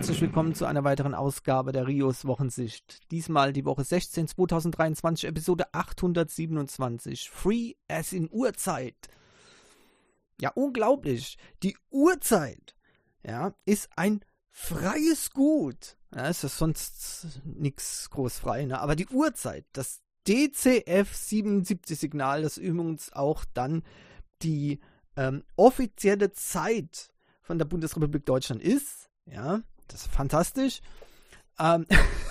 herzlich willkommen zu einer weiteren Ausgabe der Rios Wochensicht. Diesmal die Woche 16 2023, Episode 827. Free as in Uhrzeit. Ja, unglaublich. Die Uhrzeit, ja, ist ein freies Gut. Ja, ist das sonst nichts groß frei, ne? Aber die Uhrzeit, das DCF-77-Signal, das übrigens auch dann die ähm, offizielle Zeit von der Bundesrepublik Deutschland ist, ja, das ist fantastisch, ähm,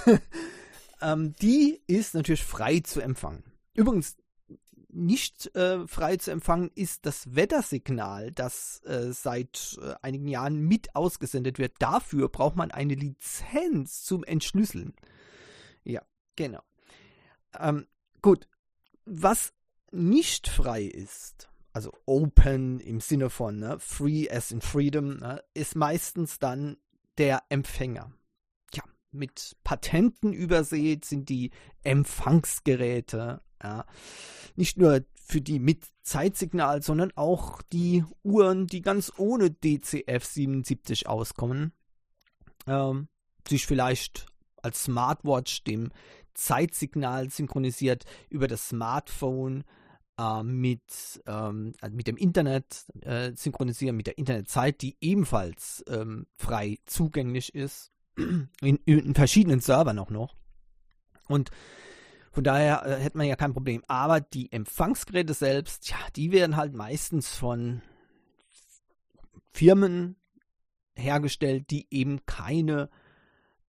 ähm, die ist natürlich frei zu empfangen. Übrigens, nicht äh, frei zu empfangen ist das Wettersignal, das äh, seit äh, einigen Jahren mit ausgesendet wird. Dafür braucht man eine Lizenz zum Entschlüsseln. Ja, genau. Ähm, gut, was nicht frei ist, also open im Sinne von ne, free as in freedom, ne, ist meistens dann der Empfänger. Ja, mit Patenten übersät sind die Empfangsgeräte. Ja. Nicht nur für die mit Zeitsignal, sondern auch die Uhren, die ganz ohne DCF 77 auskommen, ähm, sich vielleicht als Smartwatch dem Zeitsignal synchronisiert über das Smartphone äh, mit, ähm, also mit dem Internet äh, synchronisieren, mit der Internetzeit, die ebenfalls ähm, frei zugänglich ist, in, in, verschiedenen Servern auch noch. Und von daher äh, hätte man ja kein Problem. Aber die Empfangsgeräte selbst, ja, die werden halt meistens von Firmen hergestellt, die eben keine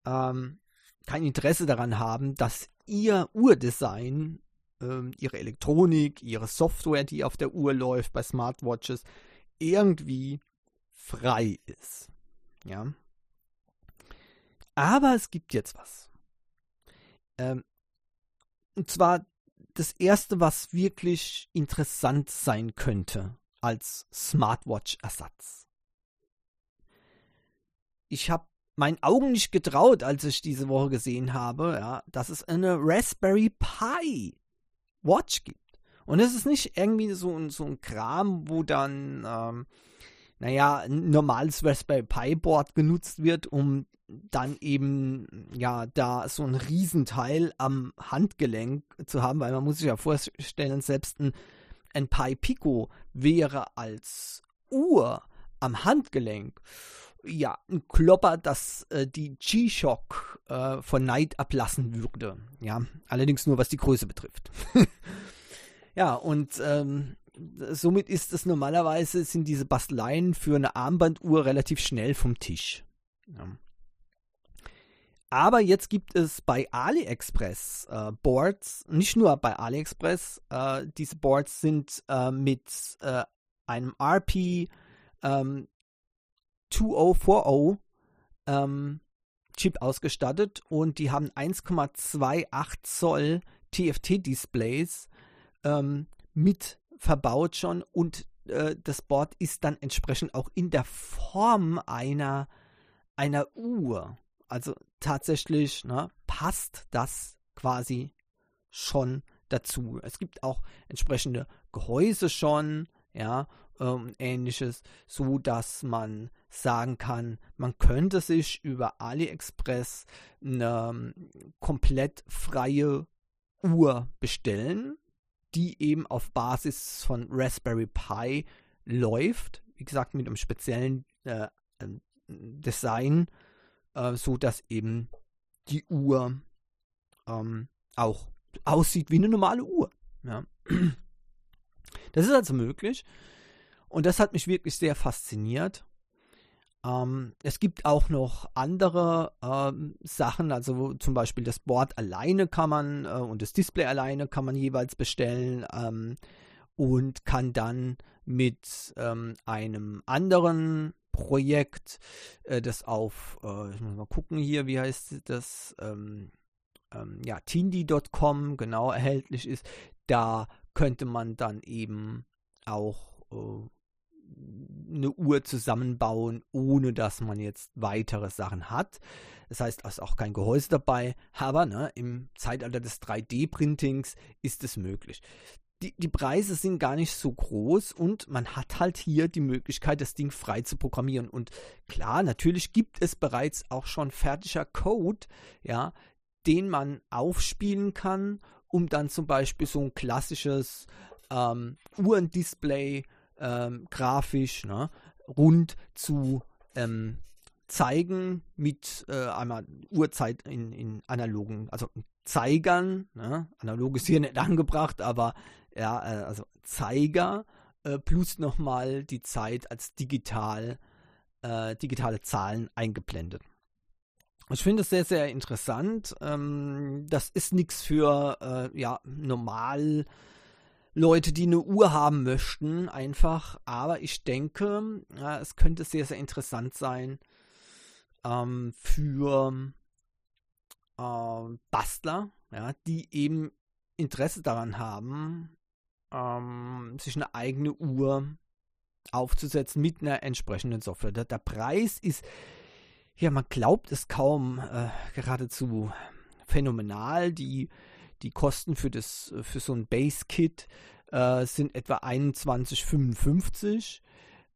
ähm, kein Interesse daran haben, dass ihr Uhrdesign, ähm, ihre Elektronik, ihre Software, die auf der Uhr läuft bei Smartwatches, irgendwie frei ist. Ja. Aber es gibt jetzt was. Ähm, und zwar das erste, was wirklich interessant sein könnte als Smartwatch-Ersatz. Ich habe meinen Augen nicht getraut, als ich diese Woche gesehen habe, ja, dass es eine Raspberry Pi Watch gibt. Und es ist nicht irgendwie so, ein, so ein Kram, wo dann, ähm, naja, ein normales Raspberry Pi Board genutzt wird, um dann eben, ja, da so ein Riesenteil am Handgelenk zu haben, weil man muss sich ja vorstellen, selbst ein, ein Pi Pico wäre als Uhr am Handgelenk ja, ein Klopper, das äh, die G-Shock äh, von Neid ablassen würde. Ja, allerdings nur was die Größe betrifft. ja, und ähm, somit ist es normalerweise, sind diese Basteleien für eine Armbanduhr relativ schnell vom Tisch. Ja. Aber jetzt gibt es bei AliExpress äh, Boards, nicht nur bei AliExpress, äh, diese Boards sind äh, mit äh, einem RP ähm, 2040 ähm, Chip ausgestattet und die haben 1,28 Zoll TFT-Displays ähm, mit verbaut schon und äh, das Board ist dann entsprechend auch in der Form einer, einer Uhr. Also tatsächlich ne, passt das quasi schon dazu. Es gibt auch entsprechende Gehäuse schon, ja, ähm, ähnliches, so dass man sagen kann, man könnte sich über AliExpress eine ähm, komplett freie Uhr bestellen, die eben auf Basis von Raspberry Pi läuft. Wie gesagt, mit einem speziellen äh, ähm, Design, äh, so dass eben die Uhr ähm, auch aussieht wie eine normale Uhr. Ja. Das ist also möglich. Und das hat mich wirklich sehr fasziniert. Ähm, es gibt auch noch andere ähm, Sachen, also zum Beispiel das Board alleine kann man äh, und das Display alleine kann man jeweils bestellen ähm, und kann dann mit ähm, einem anderen Projekt, äh, das auf, äh, ich muss mal gucken hier, wie heißt das, ähm, ähm, ja, tindi.com genau erhältlich ist, da könnte man dann eben auch äh, eine Uhr zusammenbauen, ohne dass man jetzt weitere Sachen hat. Das heißt, es ist auch kein Gehäuse dabei, aber ne, im Zeitalter des 3D-Printings ist es möglich. die, die Preise sind gar nicht so groß und man hat halt hier die Möglichkeit, das Ding frei zu programmieren. Und klar, natürlich gibt es bereits auch schon fertiger Code, ja, den man aufspielen kann, um dann zum Beispiel so ein klassisches ähm, Uhrendisplay ähm, grafisch ne, rund zu ähm, zeigen mit äh, einmal Uhrzeit in, in analogen, also Zeigern, ne? analog ist hier nicht angebracht, aber ja, äh, also Zeiger äh, plus nochmal die Zeit als digital, äh, digitale Zahlen eingeblendet. Ich finde es sehr, sehr interessant. Ähm, das ist nichts für äh, ja, normal Leute, die eine Uhr haben möchten, einfach. Aber ich denke, ja, es könnte sehr, sehr interessant sein ähm, für äh, Bastler, ja, die eben Interesse daran haben, ähm, sich eine eigene Uhr aufzusetzen mit einer entsprechenden Software. Der, der Preis ist, ja, man glaubt es kaum, äh, geradezu phänomenal. Die, die Kosten für, das, für so ein Base-Kit äh, sind etwa 21,55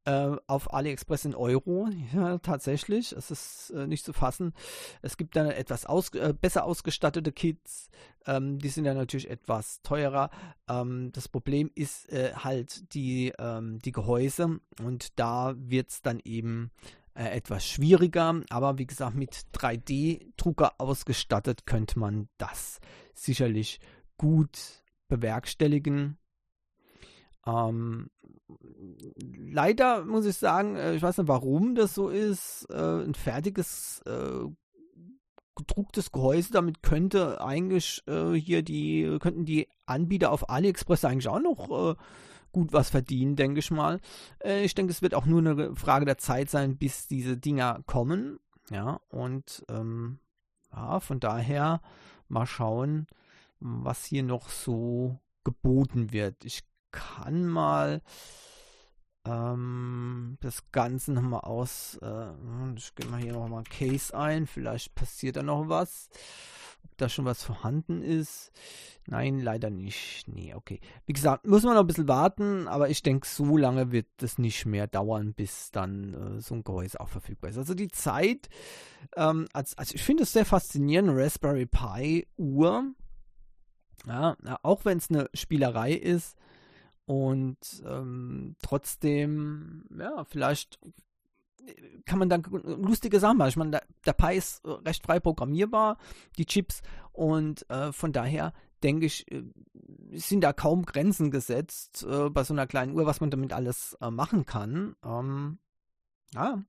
äh, auf AliExpress in Euro. Ja, tatsächlich. Es ist äh, nicht zu fassen. Es gibt dann etwas aus, äh, besser ausgestattete Kits. Ähm, die sind dann natürlich etwas teurer. Ähm, das Problem ist äh, halt die, ähm, die Gehäuse. Und da wird es dann eben äh, etwas schwieriger. Aber wie gesagt, mit 3D-Drucker ausgestattet könnte man das sicherlich gut bewerkstelligen. Ähm, leider muss ich sagen, äh, ich weiß nicht, warum das so ist. Äh, ein fertiges äh, gedrucktes Gehäuse, damit könnte eigentlich äh, hier die, könnten die Anbieter auf AliExpress eigentlich auch noch äh, gut was verdienen, denke ich mal. Äh, ich denke, es wird auch nur eine Frage der Zeit sein, bis diese Dinger kommen. Ja, und ähm, ja, von daher mal schauen, was hier noch so geboten wird. Ich kann mal ähm, das Ganze nochmal aus. Äh, ich gehe mal hier nochmal ein Case ein. Vielleicht passiert da noch was. Ob da schon was vorhanden ist. Nein, leider nicht. Nee, okay. Wie gesagt, muss man noch ein bisschen warten, aber ich denke, so lange wird es nicht mehr dauern, bis dann äh, so ein Gehäuse auch verfügbar ist. Also die Zeit, ähm, als, also ich finde es sehr faszinierend, Raspberry Pi Uhr. Ja, auch wenn es eine Spielerei ist, und ähm, trotzdem, ja, vielleicht kann man dann lustige Sachen machen. Ich meine, der, Pi ist recht frei programmierbar, die Chips, und äh, von daher denke ich, äh, sind da kaum Grenzen gesetzt äh, bei so einer kleinen Uhr, was man damit alles äh, machen kann. Ähm, ja,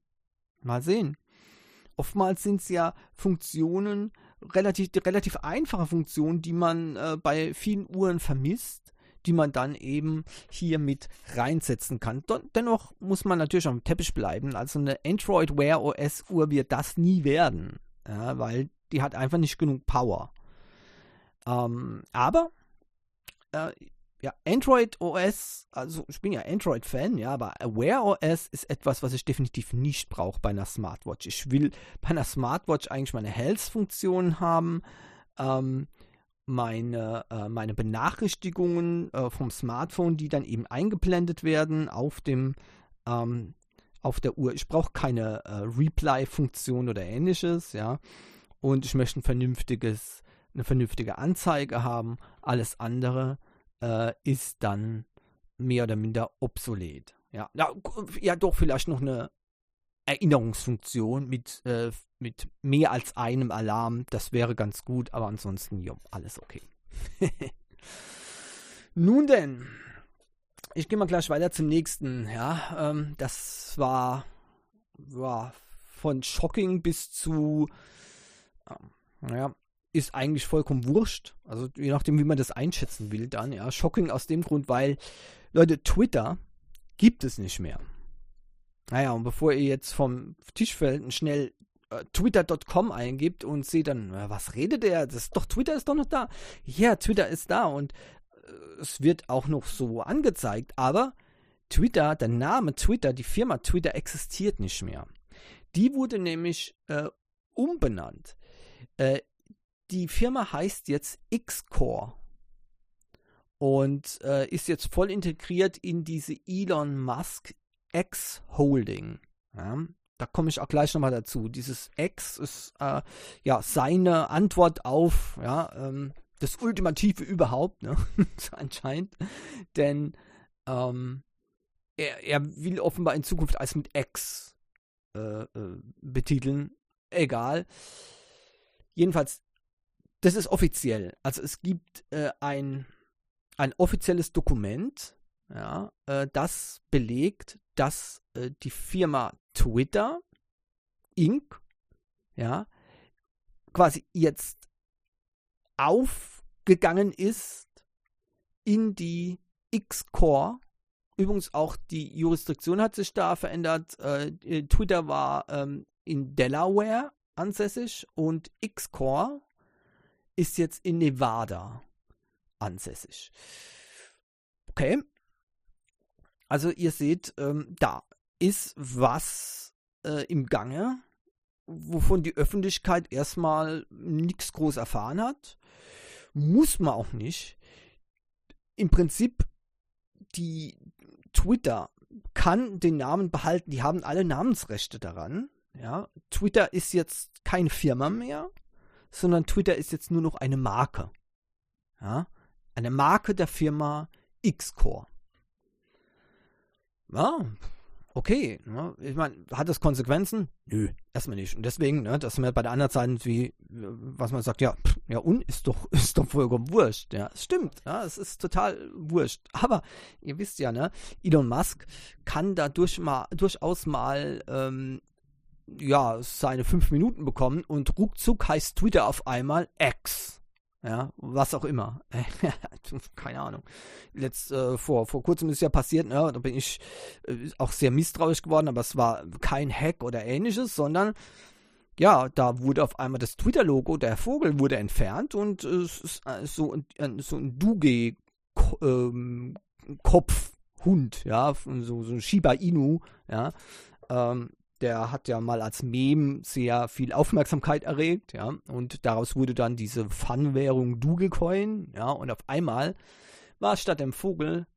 mal sehen. Oftmals sind es ja Funktionen, relativ, relativ einfache Funktionen, die man äh, bei vielen Uhren vermisst die man dann eben hier mit reinsetzen kann. Dennoch muss man natürlich am Teppich bleiben. Also eine Android Wear OS Uhr wird das nie werden, ja, weil die hat einfach nicht genug Power. Ähm, aber äh, ja, Android OS, also ich bin ja Android-Fan, ja, aber Wear OS ist etwas, was ich definitiv nicht brauche bei einer Smartwatch. Ich will bei einer Smartwatch eigentlich meine Health-Funktionen haben. Ähm, meine, äh, meine Benachrichtigungen äh, vom Smartphone, die dann eben eingeblendet werden auf dem ähm, auf der Uhr. Ich brauche keine äh, Reply-Funktion oder ähnliches, ja. Und ich möchte ein vernünftiges, eine vernünftige Anzeige haben. Alles andere äh, ist dann mehr oder minder obsolet. Ja, ja, ja doch vielleicht noch eine Erinnerungsfunktion mit, äh, mit mehr als einem Alarm. Das wäre ganz gut, aber ansonsten, ja, alles okay. Nun denn, ich gehe mal gleich weiter zum nächsten. Ja, ähm, das war, war von shocking bis zu, naja, ist eigentlich vollkommen wurscht. Also je nachdem, wie man das einschätzen will, dann, ja. Shocking aus dem Grund, weil, Leute, Twitter gibt es nicht mehr. Naja, und bevor ihr jetzt vom Tisch fällt schnell äh, twitter.com eingibt und seht dann, äh, was redet der? Das doch, Twitter ist doch noch da. Ja, Twitter ist da und äh, es wird auch noch so angezeigt, aber Twitter, der Name Twitter, die Firma Twitter existiert nicht mehr. Die wurde nämlich äh, umbenannt. Äh, die Firma heißt jetzt Xcore. und äh, ist jetzt voll integriert in diese Elon Musk X Holding. Ja, da komme ich auch gleich nochmal dazu. Dieses X ist äh, ja seine Antwort auf ja, ähm, das Ultimative überhaupt, ne? anscheinend. Denn ähm, er, er, will offenbar in Zukunft als mit X äh, äh, betiteln. Egal. Jedenfalls, das ist offiziell. Also es gibt äh, ein, ein offizielles Dokument, ja, äh, das belegt, dass äh, die Firma Twitter Inc. ja quasi jetzt aufgegangen ist in die X-Core. Übrigens auch die Jurisdiktion hat sich da verändert. Äh, Twitter war ähm, in Delaware ansässig und X-Core ist jetzt in Nevada ansässig. Okay. Also ihr seht, ähm, da ist was äh, im Gange, wovon die Öffentlichkeit erstmal nichts groß erfahren hat. Muss man auch nicht. Im Prinzip, die Twitter kann den Namen behalten, die haben alle Namensrechte daran. Ja, Twitter ist jetzt keine Firma mehr, sondern Twitter ist jetzt nur noch eine Marke. Ja, eine Marke der Firma Xcore. Ja, okay. Ne? Ich meine, hat das Konsequenzen? Nö, erstmal nicht. Und deswegen, ne, dass man bei der anderen Seite wie, was man sagt, ja, pff, ja, und ist doch, ist doch vollkommen wurscht. Ja, es stimmt. Ja, es ist total wurscht. Aber ihr wisst ja, ne, Elon Musk kann dadurch mal, durchaus mal, ähm, ja, seine fünf Minuten bekommen und ruckzuck heißt Twitter auf einmal X ja, was auch immer. Keine Ahnung. Letzt, äh, vor, vor kurzem ist ja passiert, ne, da bin ich äh, auch sehr misstrauisch geworden, aber es war kein Hack oder ähnliches, sondern ja, da wurde auf einmal das Twitter-Logo, der Vogel wurde entfernt und äh, es ist so, so ein Duge-Kopfhund, ähm, ja, so, so ein Shiba Inu, ja, ähm, der hat ja mal als Meme sehr viel Aufmerksamkeit erregt, ja, und daraus wurde dann diese Fun-Währung Dogecoin, ja, und auf einmal war statt dem Vogel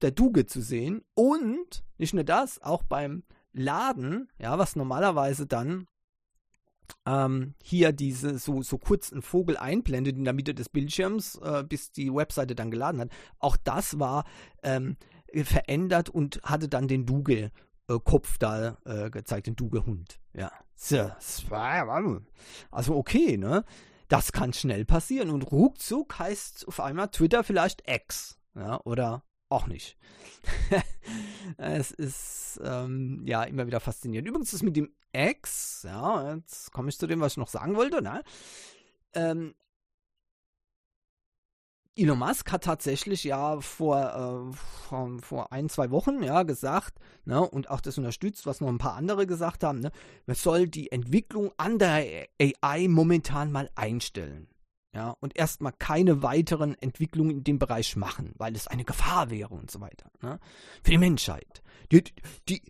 der Duge zu sehen. Und nicht nur das, auch beim Laden, ja, was normalerweise dann ähm, hier diese so, so kurzen Vogel einblendet in der Mitte des Bildschirms, äh, bis die Webseite dann geladen hat. Auch das war ähm, verändert und hatte dann den Duge äh, Kopf da äh, gezeigt, den Duge-Hund. Ja. So, also okay, ne? Das kann schnell passieren und ruckzuck heißt auf einmal Twitter vielleicht X. Ja, oder auch nicht. es ist ähm, ja immer wieder faszinierend. Übrigens ist mit dem X, ja, jetzt komme ich zu dem, was ich noch sagen wollte, ne? Ähm, Elon Musk hat tatsächlich ja vor, äh, vor, vor, ein, zwei Wochen ja gesagt, ne, und auch das unterstützt, was noch ein paar andere gesagt haben, ne, man soll die Entwicklung an der AI momentan mal einstellen. Ja, und erstmal keine weiteren Entwicklungen in dem Bereich machen, weil es eine Gefahr wäre und so weiter. Ne, für die Menschheit. Die, die,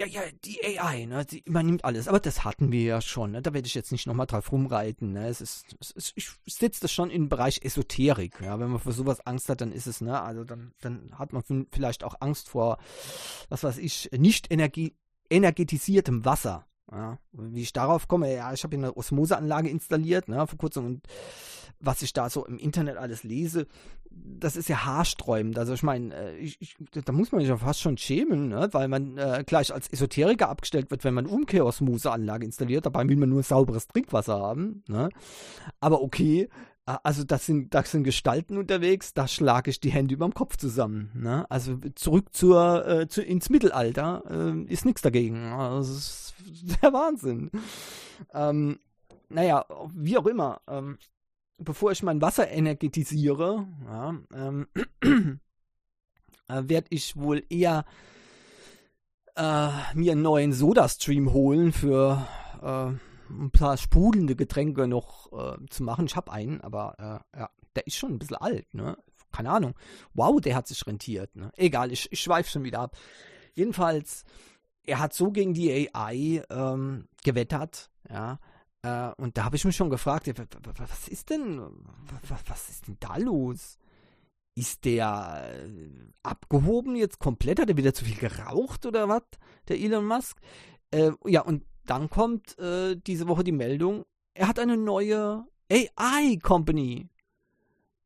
ja, ja, die AI, ne, die übernimmt alles. Aber das hatten wir ja schon, ne? Da werde ich jetzt nicht nochmal drauf rumreiten, ne? Es ist, es ist ich setze das schon den Bereich Esoterik, ja. Wenn man für sowas Angst hat, dann ist es, ne? Also dann, dann hat man vielleicht auch Angst vor, was weiß ich, nicht energie energetisiertem Wasser. Ja, wie ich darauf komme, ja, ich habe eine Osmoseanlage installiert, ne, vor kurzem und was ich da so im Internet alles lese, das ist ja haarsträubend. Also ich meine, äh, da muss man sich ja fast schon schämen, ne? weil man äh, gleich als Esoteriker abgestellt wird, wenn man Umkehrosmoseanlage installiert. Dabei will man nur sauberes Trinkwasser haben. Ne? Aber okay, also das sind, das sind Gestalten unterwegs, da schlage ich die Hände über dem Kopf zusammen. Ne? Also zurück zur, äh, zu, ins Mittelalter äh, ist nichts dagegen. Also, das ist der Wahnsinn. Ähm, naja, wie auch immer. Ähm, bevor ich mein Wasser energetisiere, ja, ähm, äh, werde ich wohl eher äh, mir einen neuen Soda-Stream holen für äh, ein paar sprudelnde Getränke noch äh, zu machen. Ich habe einen, aber äh, ja, der ist schon ein bisschen alt, ne? Keine Ahnung. Wow, der hat sich rentiert, ne? Egal, ich, ich schweife schon wieder ab. Jedenfalls, er hat so gegen die AI ähm, gewettert, ja, äh, und da habe ich mich schon gefragt, was ist denn, was, ist denn da los? ist der äh, abgehoben jetzt komplett? Hat er wieder zu viel geraucht oder was, der Elon Musk? Äh, ja, und dann kommt äh, diese Woche die Meldung, er hat eine neue AI-Company,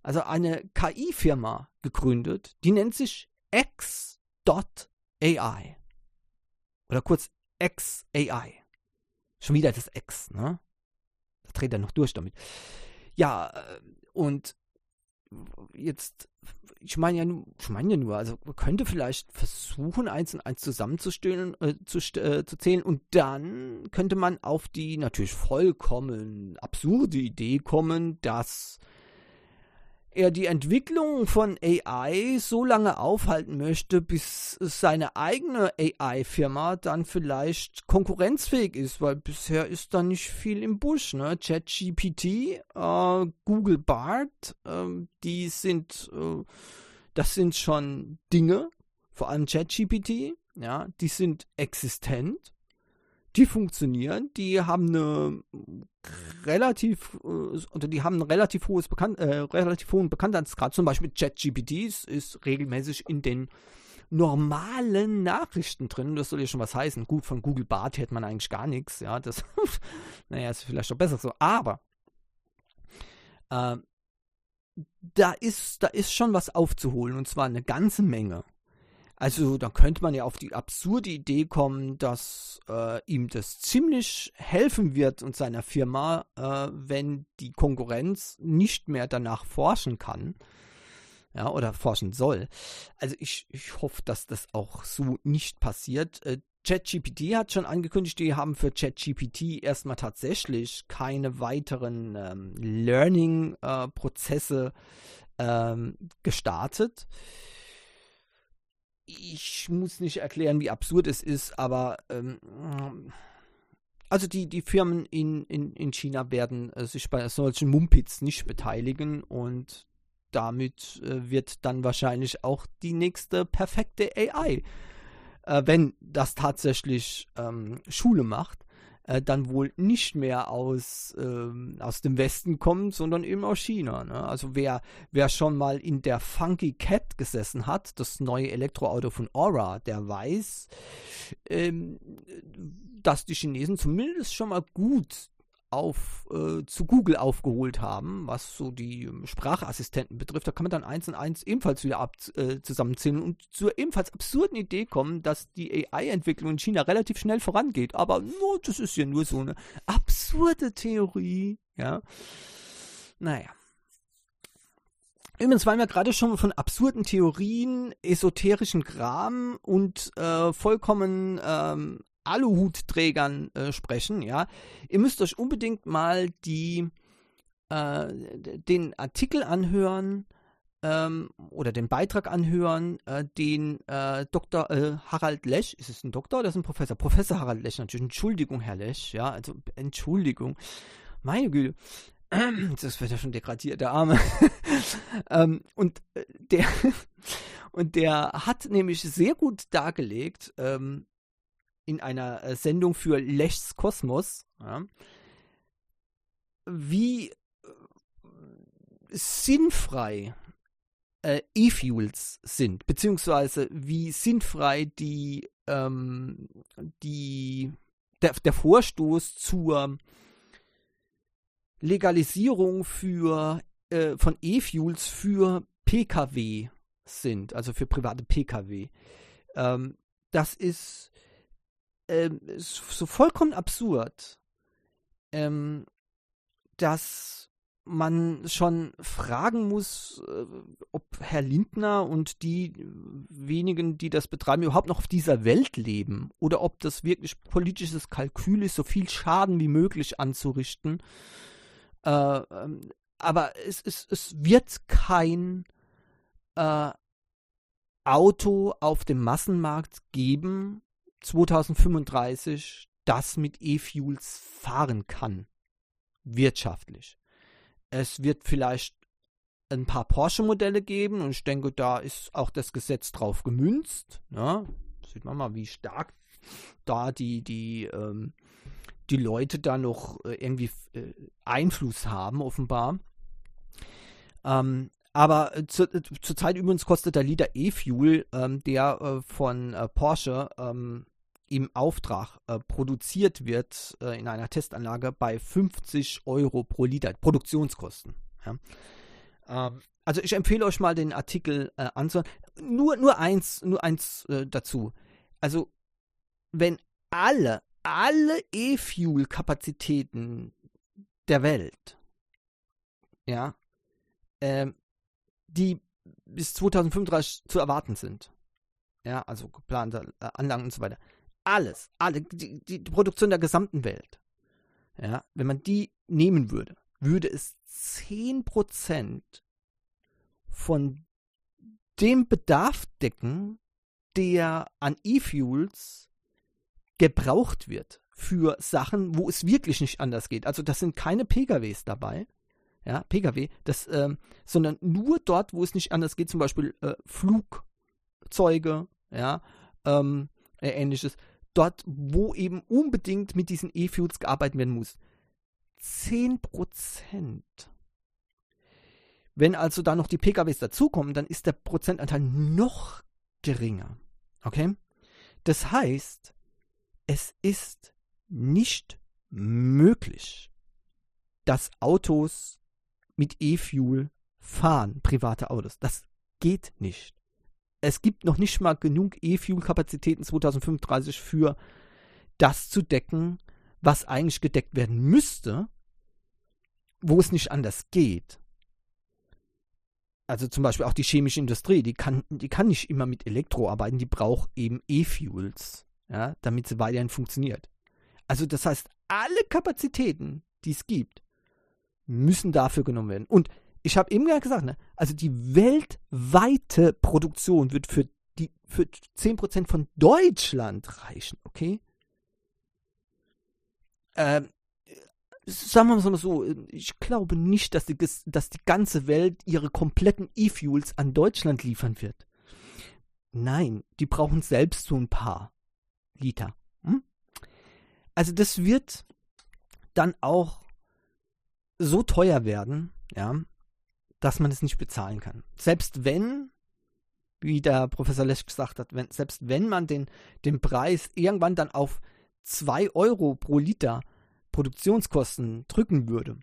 also eine KI-Firma gegründet, die nennt sich X.ai. Oder kurz XAI. Schon wieder das X, ne? Da dreht er noch durch damit. Ja, äh, und jetzt, ich meine ja, ich meine ja nur, also man könnte vielleicht versuchen, eins und eins zusammenzustellen, äh, zu, äh, zu zählen und dann könnte man auf die natürlich vollkommen absurde Idee kommen, dass er die Entwicklung von AI so lange aufhalten möchte, bis seine eigene AI-Firma dann vielleicht konkurrenzfähig ist, weil bisher ist da nicht viel im Busch. Ne? ChatGPT, äh, Google Bart, äh, die sind, äh, das sind schon Dinge, vor allem ChatGPT, ja, die sind existent die funktionieren, die haben eine relativ, äh, oder die haben ein relativ hohes Bekannt, äh, relativ hohen Bekanntheitsgrad. Zum Beispiel ChatGPT ist, regelmäßig in den normalen Nachrichten drin. Das soll ja schon was heißen. Gut, von Google Bart hätte man eigentlich gar nichts. Ja, das, naja, ist vielleicht doch besser so. Aber äh, da ist, da ist schon was aufzuholen und zwar eine ganze Menge. Also da könnte man ja auf die absurde Idee kommen, dass äh, ihm das ziemlich helfen wird und seiner Firma, äh, wenn die Konkurrenz nicht mehr danach forschen kann. Ja, oder forschen soll. Also ich, ich hoffe, dass das auch so nicht passiert. Äh, ChatGPT hat schon angekündigt, die haben für ChatGPT erstmal tatsächlich keine weiteren ähm, Learning-Prozesse äh, ähm, gestartet ich muss nicht erklären, wie absurd es ist, aber ähm, also die, die Firmen in, in, in China werden äh, sich bei solchen Mumpits nicht beteiligen und damit äh, wird dann wahrscheinlich auch die nächste perfekte AI, äh, wenn das tatsächlich ähm, Schule macht, äh, dann wohl nicht mehr aus, ähm, aus dem Westen kommt, sondern eben aus China. Ne? Also wer, wer schon mal in der Funky Cat gesessen hat, das neue Elektroauto von Aura, der weiß, ähm, dass die Chinesen zumindest schon mal gut auf, äh, zu Google aufgeholt haben, was so die ähm, Sprachassistenten betrifft. Da kann man dann eins und eins ebenfalls wieder ab, äh, zusammenzählen und zur ebenfalls absurden Idee kommen, dass die AI-Entwicklung in China relativ schnell vorangeht. Aber no, das ist ja nur so eine absurde Theorie, ja. Naja. Übrigens, weil wir gerade schon von absurden Theorien, esoterischen Kram und äh, vollkommen ähm, Aluhutträgern äh, sprechen, ja. Ihr müsst euch unbedingt mal die, äh, den Artikel anhören ähm, oder den Beitrag anhören, äh, den äh, Dr. Äh, Harald Lesch, ist es ein Doktor oder ist es ein Professor? Professor Harald Lesch natürlich. Entschuldigung, Herr Lesch, ja, also Entschuldigung. Meine Güte. Das wird ja schon degradiert, der Arme. ähm, und äh, der und der hat nämlich sehr gut dargelegt, ähm, in einer äh, Sendung für Lechs Kosmos, ja, wie äh, sinnfrei äh, E-Fuels sind, beziehungsweise wie sinnfrei die, ähm, die der, der Vorstoß zur Legalisierung für, äh, von E-Fuels für Pkw sind, also für private Pkw. Ähm, das ist ähm, so vollkommen absurd, ähm, dass man schon fragen muss, äh, ob Herr Lindner und die wenigen, die das betreiben, überhaupt noch auf dieser Welt leben oder ob das wirklich politisches Kalkül ist, so viel Schaden wie möglich anzurichten. Äh, ähm, aber es, es, es wird kein äh, Auto auf dem Massenmarkt geben, 2035 das mit E-Fuels fahren kann. Wirtschaftlich. Es wird vielleicht ein paar Porsche-Modelle geben und ich denke, da ist auch das Gesetz drauf gemünzt. Ja, sieht man mal, wie stark da die, die, ähm, die Leute da noch äh, irgendwie äh, Einfluss haben, offenbar. Ähm, Aber äh, zu, äh, zurzeit übrigens kostet der Liter E-Fuel, ähm, der von Porsche ähm, im Auftrag äh, produziert wird äh, in einer Testanlage bei 50 Euro pro Liter Produktionskosten. Ja. Ähm, also ich empfehle euch mal den Artikel äh, anzuhören. Nur, nur eins, nur eins äh, dazu. Also wenn alle, alle E-Fuel-Kapazitäten der Welt, ja, ähm, die bis 2035 zu erwarten sind, ja, also geplante äh, Anlagen und so weiter, alles, alle, die, die Produktion der gesamten Welt, ja, wenn man die nehmen würde, würde es 10% von dem Bedarf decken, der an E-Fuels gebraucht wird für Sachen, wo es wirklich nicht anders geht. Also das sind keine PKWs dabei, ja, PKW, das, ähm, sondern nur dort, wo es nicht anders geht, zum Beispiel äh, Flugzeuge, ja, ähm, äh, ähnliches dort, wo eben unbedingt mit diesen E-Fuels gearbeitet werden muss. 10% Wenn also da noch die PKWs dazukommen, dann ist der Prozentanteil noch geringer. Okay? Das heißt, es ist nicht möglich, dass Autos mit E-Fuel fahren, private Autos. Das geht nicht es gibt noch nicht mal genug E-Fuel-Kapazitäten 2035 für das zu decken, was eigentlich gedeckt werden müsste, wo es nicht anders geht. Also zum Beispiel auch die chemische Industrie, die kann, die kann nicht immer mit Elektro arbeiten, die braucht eben E-Fuels, ja, damit sie weiterhin funktioniert. Also das heißt, alle Kapazitäten, die es gibt, müssen dafür genommen werden. Und ich habe eben gesagt, ne, also die weltweite Produktion wird für die für 10% von Deutschland reichen, okay? Ähm, sagen wir mal so, ich glaube nicht, dass die, dass die ganze Welt ihre kompletten E-Fuels an Deutschland liefern wird. Nein, die brauchen selbst so ein paar Liter. Hm? Also das wird dann auch so teuer werden, ja, dass man es nicht bezahlen kann. Selbst wenn, wie der Professor Lesch gesagt hat, wenn, selbst wenn man den, den Preis irgendwann dann auf 2 Euro pro Liter Produktionskosten drücken würde,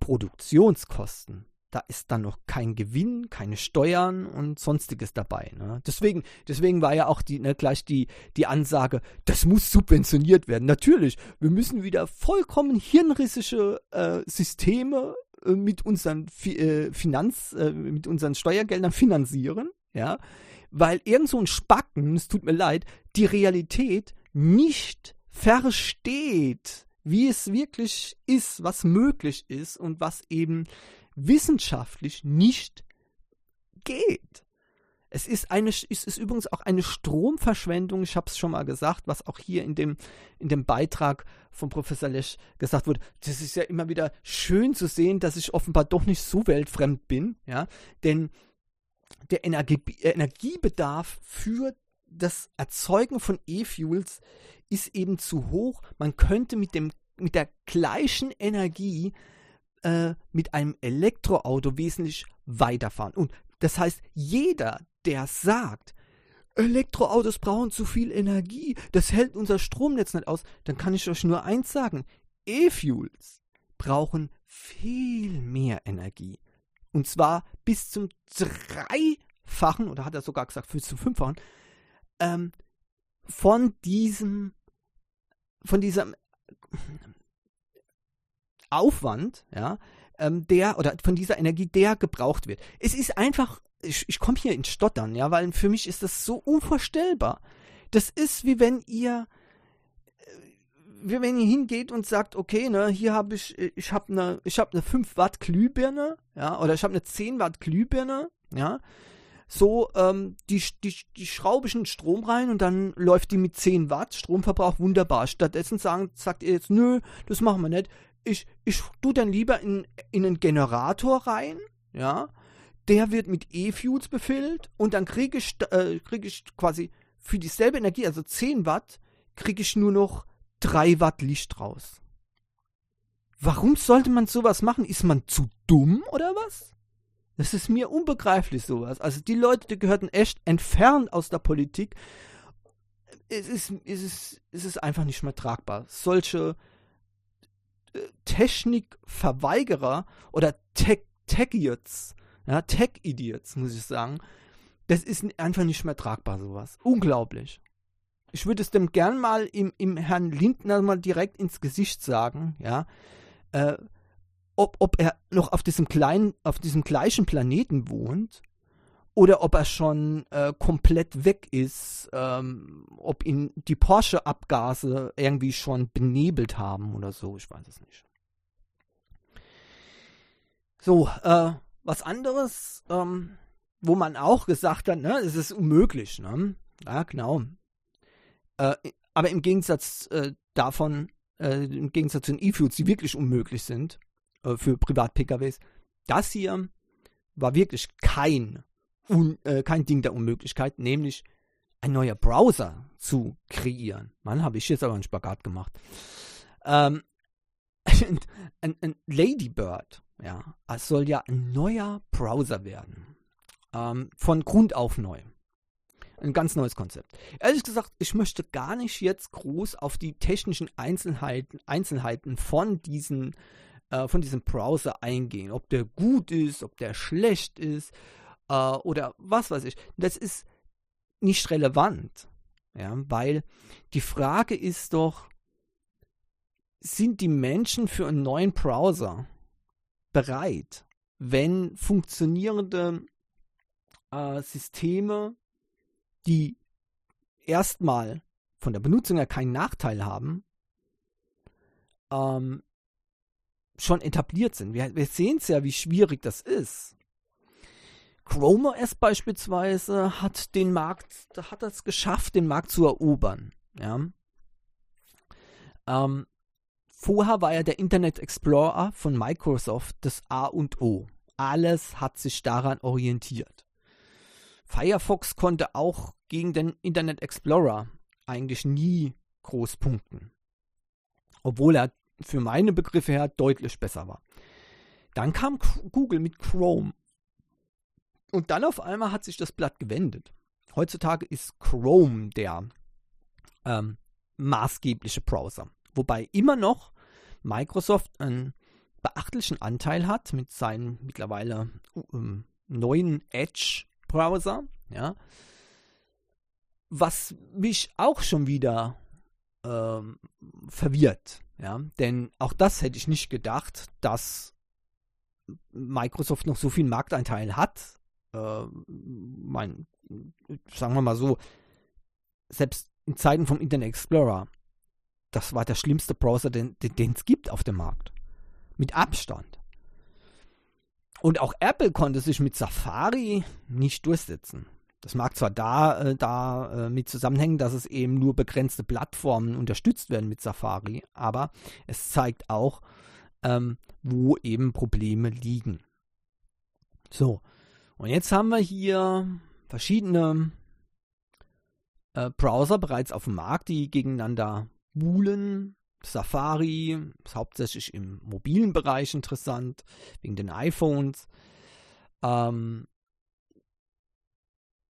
Produktionskosten, da ist dann noch kein Gewinn, keine Steuern und sonstiges dabei. Ne? Deswegen, deswegen war ja auch die, ne, gleich die, die Ansage, das muss subventioniert werden. Natürlich, wir müssen wieder vollkommen hirnrissische äh, Systeme äh, mit unseren äh, Finanz, äh, mit unseren Steuergeldern finanzieren, ja, weil irgend so ein Spacken, es tut mir leid, die Realität nicht versteht, wie es wirklich ist, was möglich ist und was eben wissenschaftlich nicht geht. Es ist eine, es ist übrigens auch eine Stromverschwendung, ich habe es schon mal gesagt, was auch hier in dem, in dem Beitrag von Professor Lesch gesagt wurde. Das ist ja immer wieder schön zu sehen, dass ich offenbar doch nicht so weltfremd bin, ja, denn der Energie, Energiebedarf für das Erzeugen von E-Fuels ist eben zu hoch. Man könnte mit, dem, mit der gleichen Energie äh, mit einem Elektroauto wesentlich weiterfahren. Und das heißt, jeder, der sagt, Elektroautos brauchen zu viel Energie, das hält unser Stromnetz nicht aus, dann kann ich euch nur eins sagen, E-Fuels brauchen viel mehr Energie. Und zwar bis zum dreifachen, oder hat er sogar gesagt, bis zum fünffachen, ähm, von diesem, von diesem Aufwand, ja, ähm, der, oder von dieser Energie, der gebraucht wird. Es ist einfach ich, ich komme hier ins Stottern, ja, weil für mich ist das so unvorstellbar. Das ist wie wenn ihr, äh, wie wenn ihr hingeht und sagt, okay, ne, hier habe ich, ich habe eine, ich habe eine 5 Watt Glühbirne, ja, oder ich habe eine 10 Watt Glühbirne, ja, so, ähm, die, die, die schraube ich in den Strom rein und dann läuft die mit 10 Watt Stromverbrauch wunderbar. Stattdessen sagen, sagt ihr jetzt, nö, das machen wir nicht. Ich, ich tu dann lieber in, in einen Generator rein, ja, der wird mit E-Fuels befüllt und dann kriege ich, äh, krieg ich quasi für dieselbe Energie, also 10 Watt, kriege ich nur noch 3 Watt Licht raus. Warum sollte man sowas machen? Ist man zu dumm oder was? Das ist mir unbegreiflich sowas. Also die Leute, die gehörten echt entfernt aus der Politik. Es ist, es ist, es ist einfach nicht mehr tragbar. Solche äh, Technikverweigerer oder Tech, Tech-Idiots, ja, Tech-Idiots, muss ich sagen, das ist einfach nicht mehr tragbar, sowas. Unglaublich. Ich würde es dem gern mal im, im Herrn Lindner mal direkt ins Gesicht sagen, ja. Äh, ob, ob er noch auf diesem kleinen, auf diesem gleichen Planeten wohnt oder ob er schon äh, komplett weg ist, ähm, ob ihn die Porsche-Abgase irgendwie schon benebelt haben oder so, ich weiß es nicht. So, äh, was anderes, ähm, wo man auch gesagt hat, ne, es ist unmöglich, ne? Ja, genau. Äh, aber im Gegensatz äh, davon, äh, im Gegensatz zu den E-Fuels, die wirklich unmöglich sind, äh, für Privat-PKWs. Das hier war wirklich kein, un, äh, kein Ding der Unmöglichkeit, nämlich ein neuer Browser zu kreieren. Mann, habe ich jetzt aber einen Spagat gemacht. Ähm, ein, ein, Ladybird, ja, es soll ja ein neuer Browser werden. Ähm, von Grund auf neu. Ein ganz neues Konzept. Ehrlich gesagt, ich möchte gar nicht jetzt groß auf die technischen Einzelheiten, Einzelheiten von diesen äh, von diesem Browser eingehen. Ob der gut ist, ob der schlecht ist äh, oder was weiß ich. Das ist nicht relevant. Ja, weil die Frage ist doch, sind die Menschen für einen neuen Browser bereit, wenn funktionierende äh, Systeme, die erstmal von der Benutzung her keinen Nachteil haben, ähm, schon etabliert sind. Wir, wir sehen es ja, wie schwierig das ist. Chrome OS beispielsweise hat den Markt, hat es geschafft, den Markt zu erobern. Ja. Ähm, vorher war ja der Internet Explorer von Microsoft das A und O. Alles hat sich daran orientiert. Firefox konnte auch gegen den Internet Explorer eigentlich nie groß punkten. Obwohl er für meine Begriffe her deutlich besser war. Dann kam Google mit Chrome. Und dann auf einmal hat sich das Blatt gewendet. Heutzutage ist Chrome der ähm, maßgebliche Browser. Wobei immer noch Microsoft einen beachtlichen Anteil hat mit seinem mittlerweile ähm, neuen Edge-Browser. Ja, was mich auch schon wieder ähm, verwirrt. Ja, denn auch das hätte ich nicht gedacht, dass Microsoft noch so viel Markteinteil hat. Äh, mein, sagen wir mal so, selbst in Zeiten vom Internet Explorer, das war der schlimmste Browser, den es gibt auf dem Markt. Mit Abstand. Und auch Apple konnte sich mit Safari nicht durchsetzen. Das mag zwar da, äh, da äh, mit zusammenhängen, dass es eben nur begrenzte Plattformen unterstützt werden mit Safari, aber es zeigt auch, ähm, wo eben Probleme liegen. So, und jetzt haben wir hier verschiedene äh, Browser bereits auf dem Markt, die gegeneinander buhlen. Safari ist hauptsächlich im mobilen Bereich interessant, wegen den iPhones. Ähm,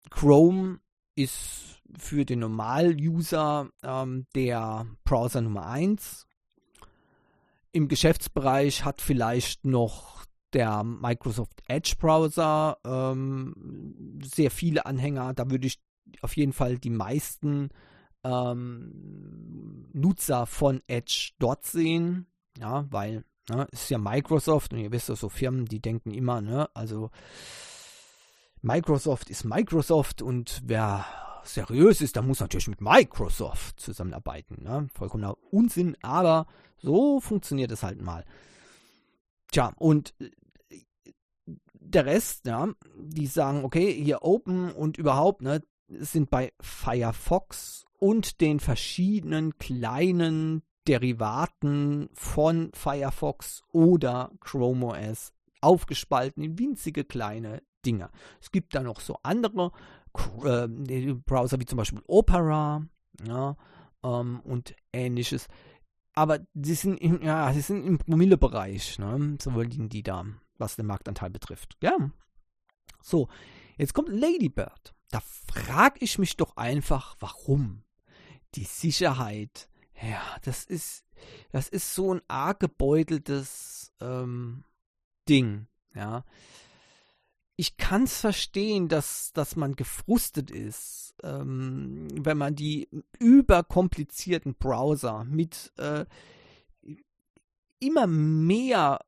Chrome ist für den Normal-User ähm, der Browser Nummer 1. Im Geschäftsbereich hat vielleicht noch der Microsoft Edge Browser ähm, sehr viele Anhänger. Da würde ich auf jeden Fall die meisten ähm, Nutzer von Edge dort sehen. Ja, weil ne, ist ja Microsoft und ihr wisst ja so Firmen, die denken immer, ne, also Microsoft ist Microsoft und wer seriös ist, der muss natürlich mit Microsoft zusammenarbeiten. Ne? Vollkommener Unsinn, aber so funktioniert es halt mal. Tja, und äh, der Rest, ja, die sagen, okay, hier Open und überhaupt, ne, sind bei Firefox und den verschiedenen kleinen Derivaten von Firefox oder Chrome OS aufgespalten in winzige kleine Dinge. Es gibt da noch so andere äh, Browser wie zum Beispiel Opera ja, ähm, und ähnliches. Aber sie sind, im, ja, sie sind im Promille-Bereich, ne? so liegen die da, was den Marktanteil betrifft. Ja, So, jetzt kommt Ladybird. Da frage ich mich doch einfach, warum? Die Sicherheit, ja, das ist, das ist so ein arg gebeuteltes ähm, Ding, ja. Ich kann es verstehen, dass, dass man gefrustet ist, ähm, wenn man die überkomplizierten Browser mit äh, immer mehr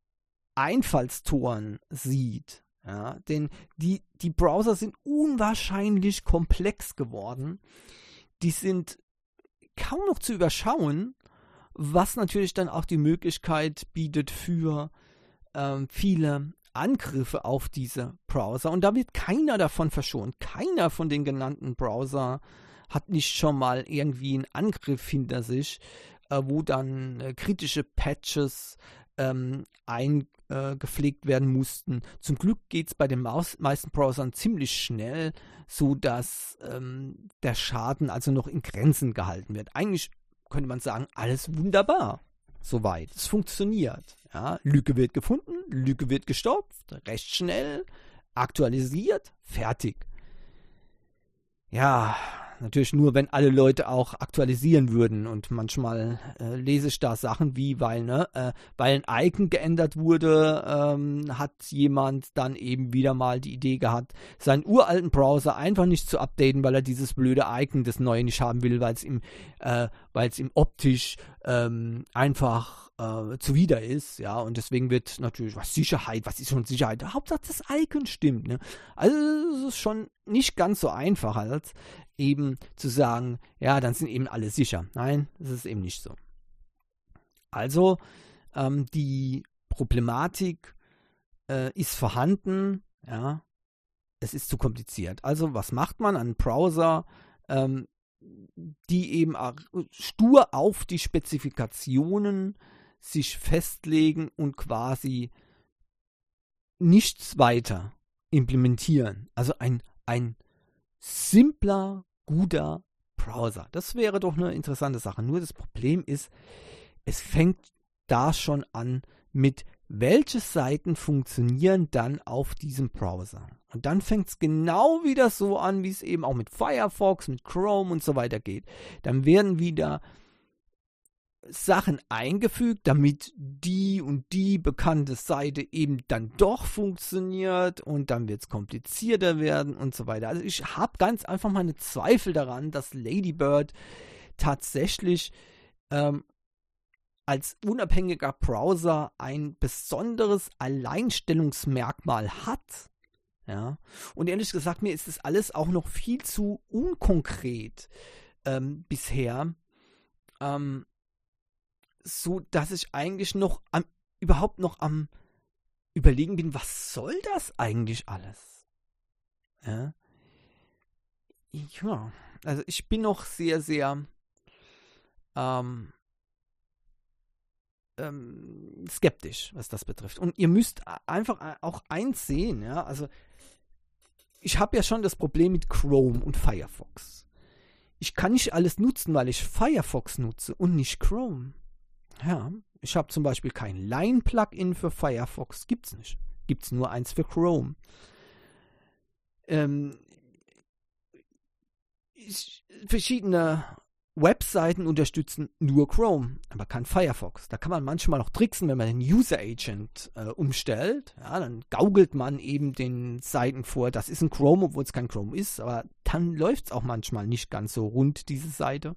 Einfallstoren sieht. Ja, denn die, die Browser sind unwahrscheinlich komplex geworden. Die sind kaum noch zu überschauen, was natürlich dann auch die Möglichkeit bietet für ähm, viele Angriffe auf diese Browser. Und da wird keiner davon verschont. Keiner von den genannten Browser hat nicht schon mal irgendwie einen Angriff hinter sich, äh, wo dann äh, kritische Patches ähm, eingepflegt werden mussten. Zum Glück geht es bei den meisten Browsern ziemlich schnell, sodass ähm, der Schaden also noch in Grenzen gehalten wird. Eigentlich könnte man sagen, alles wunderbar. Soweit. Es funktioniert. Ja, Lücke wird gefunden, Lücke wird gestopft, recht schnell, aktualisiert, fertig. Ja, Natürlich nur, wenn alle Leute auch aktualisieren würden. Und manchmal äh, lese ich da Sachen wie, weil, ne, äh, weil ein Icon geändert wurde, ähm, hat jemand dann eben wieder mal die Idee gehabt, seinen uralten Browser einfach nicht zu updaten, weil er dieses blöde Icon, das neue nicht haben will, weil es ihm, äh, ihm optisch ähm, einfach äh, zuwider ist, ja, und deswegen wird natürlich, was Sicherheit, was ist schon Sicherheit? Hauptsache das Icon stimmt, ne? Also es ist schon nicht ganz so einfach, als eben zu sagen, ja, dann sind eben alle sicher. Nein, das ist eben nicht so. Also, ähm, die Problematik äh, ist vorhanden, ja, es ist zu kompliziert. Also, was macht man an Browser? Ähm, die eben stur auf die Spezifikationen sich festlegen und quasi nichts weiter implementieren. Also ein, ein simpler, guter Browser. Das wäre doch eine interessante Sache. Nur das Problem ist, es fängt da schon an mit, welche Seiten funktionieren dann auf diesem Browser. Und dann fängt es genau wieder so an, wie es eben auch mit Firefox, mit Chrome und so weiter geht. Dann werden wieder Sachen eingefügt, damit die und die bekannte Seite eben dann doch funktioniert und dann wird es komplizierter werden und so weiter. Also ich habe ganz einfach meine Zweifel daran, dass Ladybird tatsächlich ähm, als unabhängiger Browser ein besonderes Alleinstellungsmerkmal hat. Ja, und ehrlich gesagt, mir ist das alles auch noch viel zu unkonkret ähm, bisher. Ähm, so, dass ich eigentlich noch am, überhaupt noch am überlegen bin, was soll das eigentlich alles? Ja, ja also ich bin noch sehr, sehr ähm, ähm, skeptisch, was das betrifft. Und ihr müsst einfach auch eins sehen, ja, also ich habe ja schon das Problem mit Chrome und Firefox. Ich kann nicht alles nutzen, weil ich Firefox nutze und nicht Chrome. Ja, ich habe zum Beispiel kein Line-Plugin für Firefox, gibt's nicht. Gibt's nur eins für Chrome. Ähm, ich, verschiedene Webseiten unterstützen nur Chrome, aber kein Firefox. Da kann man manchmal auch tricksen, wenn man den User Agent äh, umstellt. Ja, dann gaukelt man eben den Seiten vor, das ist ein Chrome, obwohl es kein Chrome ist, aber dann läuft es auch manchmal nicht ganz so rund, diese Seite.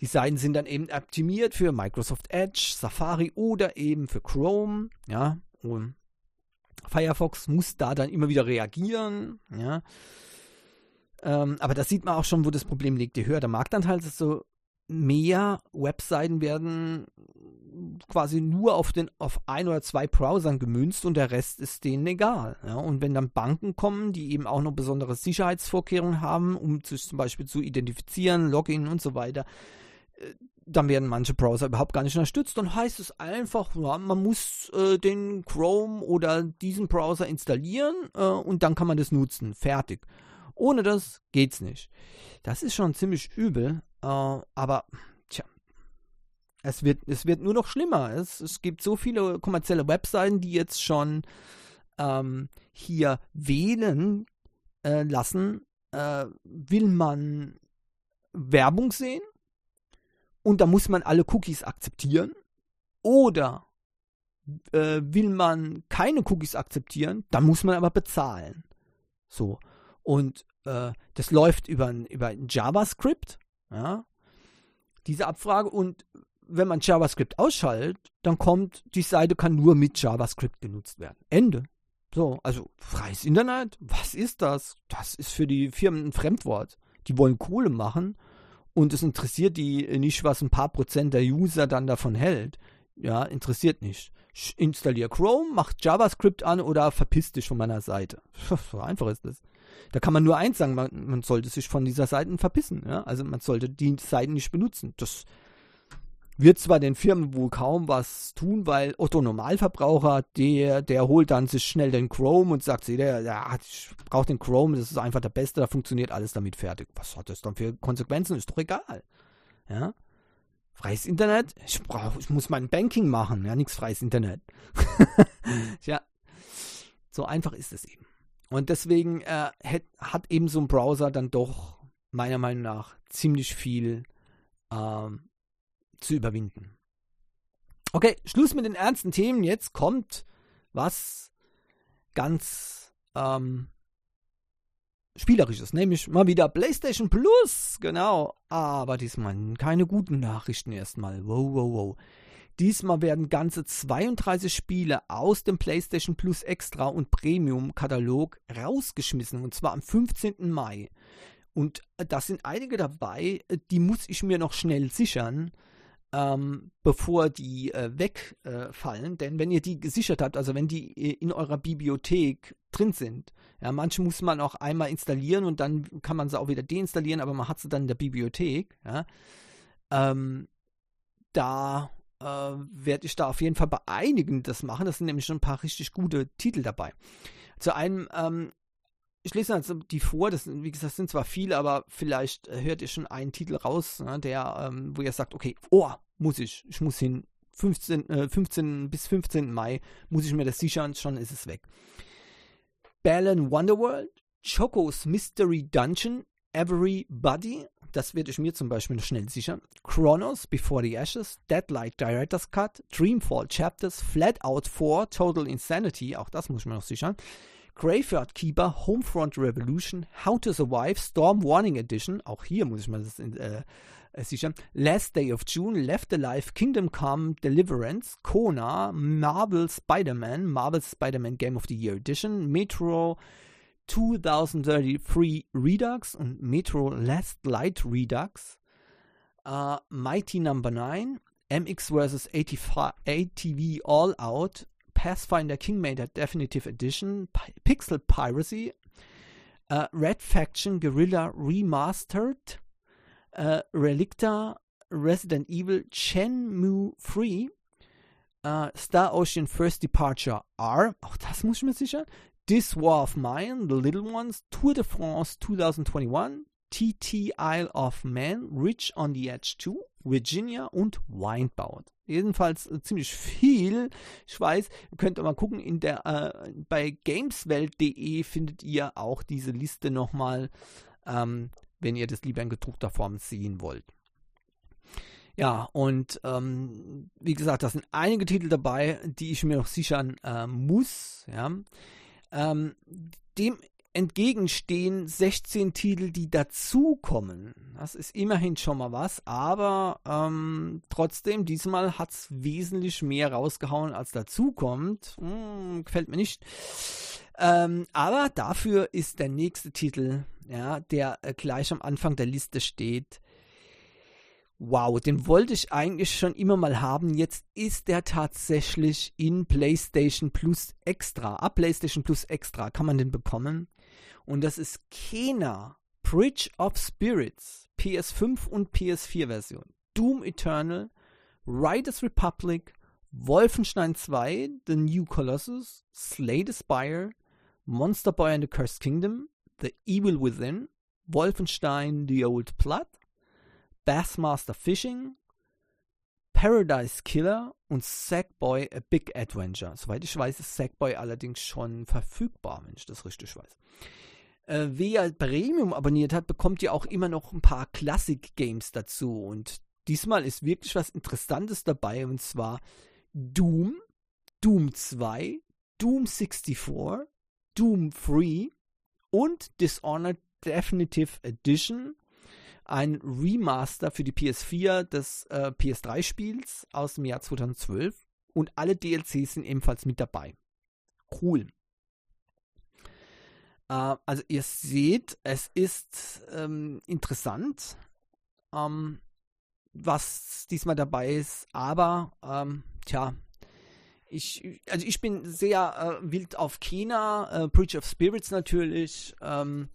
Die Seiten sind dann eben optimiert für Microsoft Edge, Safari oder eben für Chrome. Ja, und Firefox muss da dann immer wieder reagieren. Ja. Ähm, aber da sieht man auch schon, wo das Problem liegt. Je höher der Marktanteil, desto mehr Webseiten werden quasi nur auf, den, auf ein oder zwei Browsern gemünzt und der Rest ist denen egal. Ja? Und wenn dann Banken kommen, die eben auch noch besondere Sicherheitsvorkehrungen haben, um sich zum Beispiel zu identifizieren, Login und so weiter, dann werden manche Browser überhaupt gar nicht unterstützt. Dann heißt es einfach, man muss äh, den Chrome oder diesen Browser installieren äh, und dann kann man das nutzen. Fertig. Ohne das geht's nicht. Das ist schon ziemlich übel, äh, aber tja, es wird, es wird nur noch schlimmer. Es, es gibt so viele kommerzielle Webseiten, die jetzt schon ähm, hier wählen äh, lassen, äh, will man Werbung sehen und da muss man alle Cookies akzeptieren oder äh, will man keine Cookies akzeptieren, dann muss man aber bezahlen. So. Und äh, das läuft über, über JavaScript, ja, diese Abfrage. Und wenn man JavaScript ausschaltet, dann kommt, die Seite kann nur mit JavaScript genutzt werden. Ende. So, also freies Internet, was ist das? Das ist für die Firmen ein Fremdwort. Die wollen Kohle machen und es interessiert die nicht, was ein paar Prozent der User dann davon hält. Ja, interessiert nicht. Installier Chrome, mach JavaScript an oder verpiss dich von meiner Seite. So einfach ist das. Da kann man nur eins sagen, man, man sollte sich von dieser Seite verpissen. Ja? Also man sollte die Seiten nicht benutzen. Das wird zwar den Firmen wohl kaum was tun, weil Otto Normalverbraucher, der, der holt dann sich schnell den Chrome und sagt sich, der, ja, ich brauche den Chrome, das ist einfach der Beste, da funktioniert alles damit fertig. Was hat das dann für Konsequenzen? Ist doch egal. Ja. Freies Internet? Ich, brauch, ich muss mein Banking machen, ja, nichts freies Internet. ja, so einfach ist es eben. Und deswegen äh, hat, hat eben so ein Browser dann doch meiner Meinung nach ziemlich viel ähm, zu überwinden. Okay, Schluss mit den ernsten Themen. Jetzt kommt was ganz ähm, Spielerisches, nämlich mal wieder PlayStation Plus, genau. Aber diesmal keine guten Nachrichten erstmal. Wow, wow, wow. Diesmal werden ganze 32 Spiele aus dem PlayStation Plus Extra und Premium Katalog rausgeschmissen und zwar am 15. Mai. Und da sind einige dabei, die muss ich mir noch schnell sichern ähm, bevor die äh, wegfallen. Äh, Denn wenn ihr die gesichert habt, also wenn die äh, in eurer Bibliothek drin sind, ja, manche muss man auch einmal installieren und dann kann man sie auch wieder deinstallieren, aber man hat sie dann in der Bibliothek. Ja, ähm, da äh, werde ich da auf jeden Fall bei einigen das machen. Das sind nämlich schon ein paar richtig gute Titel dabei. Zu einem ähm, ich lese also die vor, das wie gesagt sind zwar viele, aber vielleicht äh, hört ihr schon einen Titel raus, ne, der, ähm, wo ihr sagt, okay, oh, muss ich, ich muss hin. 15, äh, 15 bis 15. Mai muss ich mir das sichern, schon ist es weg. Balan Wonderworld, Choco's Mystery Dungeon, Everybody, das werde ich mir zum Beispiel noch schnell sichern. Chronos, Before the Ashes, Deadlight Director's Cut, Dreamfall Chapters, Flat Out 4, Total Insanity, auch das muss ich mir noch sichern. Graveyard Keeper, Homefront Revolution, How to Survive, Storm Warning Edition, auch hier muss ich mal das äh, sichern. Last Day of June, Left Alive, Kingdom Come, Deliverance, Kona, Marvel Spider-Man, Marvel Spider-Man Game of the Year Edition, Metro 2033 Redux und Metro Last Light Redux, uh, Mighty Number no. 9, MX vs. ATV All Out, Pathfinder Kingmaker Definitive Edition, P Pixel Piracy, uh, Red Faction Guerrilla Remastered, äh, Relicta, Resident Evil, Shenmue 3, äh, Star Ocean First Departure R, auch das muss ich mir sichern, This War of Mine, The Little Ones, Tour de France 2021, TT Isle of Man, Rich on the Edge 2, Virginia und Windbound. Jedenfalls äh, ziemlich viel. Ich weiß, ihr könnt mal gucken, in der, äh, bei gameswelt.de findet ihr auch diese Liste nochmal. Ähm, wenn ihr das lieber in gedruckter Form sehen wollt. Ja, und ähm, wie gesagt, da sind einige Titel dabei, die ich mir noch sichern äh, muss. Ja. Ähm, dem entgegenstehen 16 Titel, die dazukommen. Das ist immerhin schon mal was, aber ähm, trotzdem, diesmal hat es wesentlich mehr rausgehauen, als dazukommt. Hm, gefällt mir nicht. Ähm, aber dafür ist der nächste Titel ja, der äh, gleich am Anfang der Liste steht. Wow, den wollte ich eigentlich schon immer mal haben. Jetzt ist der tatsächlich in PlayStation Plus Extra. Ab PlayStation Plus Extra kann man den bekommen. Und das ist Kena Bridge of Spirits, PS5 und PS4 Version. Doom Eternal, Riders Republic, Wolfenstein 2, The New Colossus, Slay the Spire, Monster Boy and the Cursed Kingdom, The Evil Within, Wolfenstein The Old Blood, Bassmaster Fishing, Paradise Killer und Sackboy A Big Adventure. Soweit ich weiß, ist Sackboy allerdings schon verfügbar, wenn ich das richtig weiß. Äh, wer Premium abonniert hat, bekommt ja auch immer noch ein paar Classic-Games dazu. Und diesmal ist wirklich was Interessantes dabei, und zwar Doom, Doom 2, Doom 64, Doom 3 und Dishonored Definitive Edition ein Remaster für die PS4 des äh, PS3-Spiels aus dem Jahr 2012 und alle DLCs sind ebenfalls mit dabei. Cool. Äh, also ihr seht, es ist ähm, interessant, ähm, was diesmal dabei ist, aber ähm, tja, ich, also ich bin sehr äh, wild auf China, äh, Bridge of Spirits natürlich, ähm,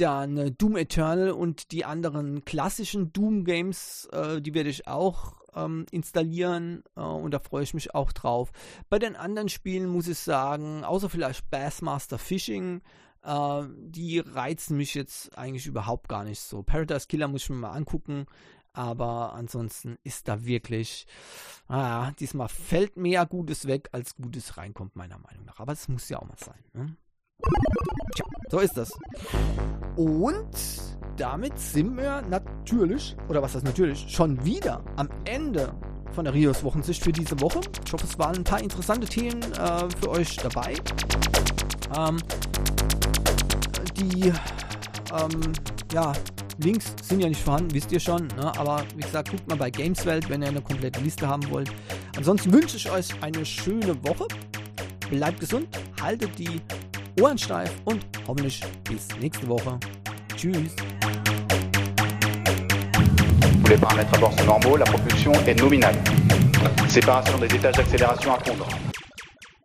dann äh, Doom Eternal und die anderen klassischen Doom-Games, äh, die werde ich auch ähm, installieren äh, und da freue ich mich auch drauf. Bei den anderen Spielen muss ich sagen, außer vielleicht Bassmaster Fishing, äh, die reizen mich jetzt eigentlich überhaupt gar nicht so. Paradise Killer muss ich mir mal angucken, aber ansonsten ist da wirklich, ah, diesmal fällt mehr Gutes weg, als Gutes reinkommt, meiner Meinung nach. Aber es muss ja auch mal sein. Ne? Tja, so ist das. Und damit sind wir natürlich, oder was heißt natürlich, schon wieder am Ende von der Rios Wochensicht für diese Woche. Ich hoffe, es waren ein paar interessante Themen äh, für euch dabei. Ähm, die ähm, ja, Links sind ja nicht vorhanden, wisst ihr schon. Ne? Aber wie gesagt, guckt mal bei Gameswelt, wenn ihr eine komplette Liste haben wollt. Ansonsten wünsche ich euch eine schöne Woche. Bleibt gesund, haltet die Ohren steif und hoffentlich bis nächste Woche. Tschüss. Pour les paramètres à bord sont normaux, la propulsion est nominale. Séparation des étages d'accélération à fondre.